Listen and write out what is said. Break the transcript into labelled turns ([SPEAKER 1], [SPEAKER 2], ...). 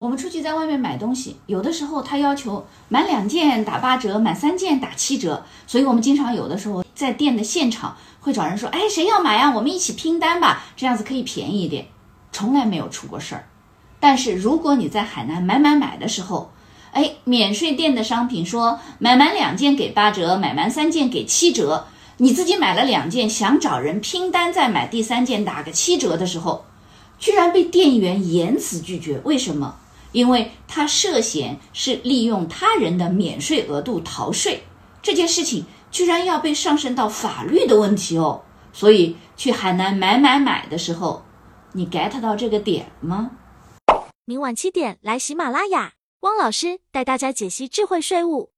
[SPEAKER 1] 我们出去在外面买东西，有的时候他要求满两件打八折，满三件打七折，所以我们经常有的时候在店的现场会找人说：“哎，谁要买啊？我们一起拼单吧，这样子可以便宜一点。”从来没有出过事儿。但是如果你在海南买买买的时候，哎，免税店的商品说买满两件给八折，买满三件给七折，你自己买了两件，想找人拼单再买第三件打个七折的时候，居然被店员严词拒绝。为什么？因为他涉嫌是利用他人的免税额度逃税，这件事情居然要被上升到法律的问题哦。所以去海南买买买的时候，你 get 到这个点吗？
[SPEAKER 2] 明晚七点来喜马拉雅，汪老师带大家解析智慧税务。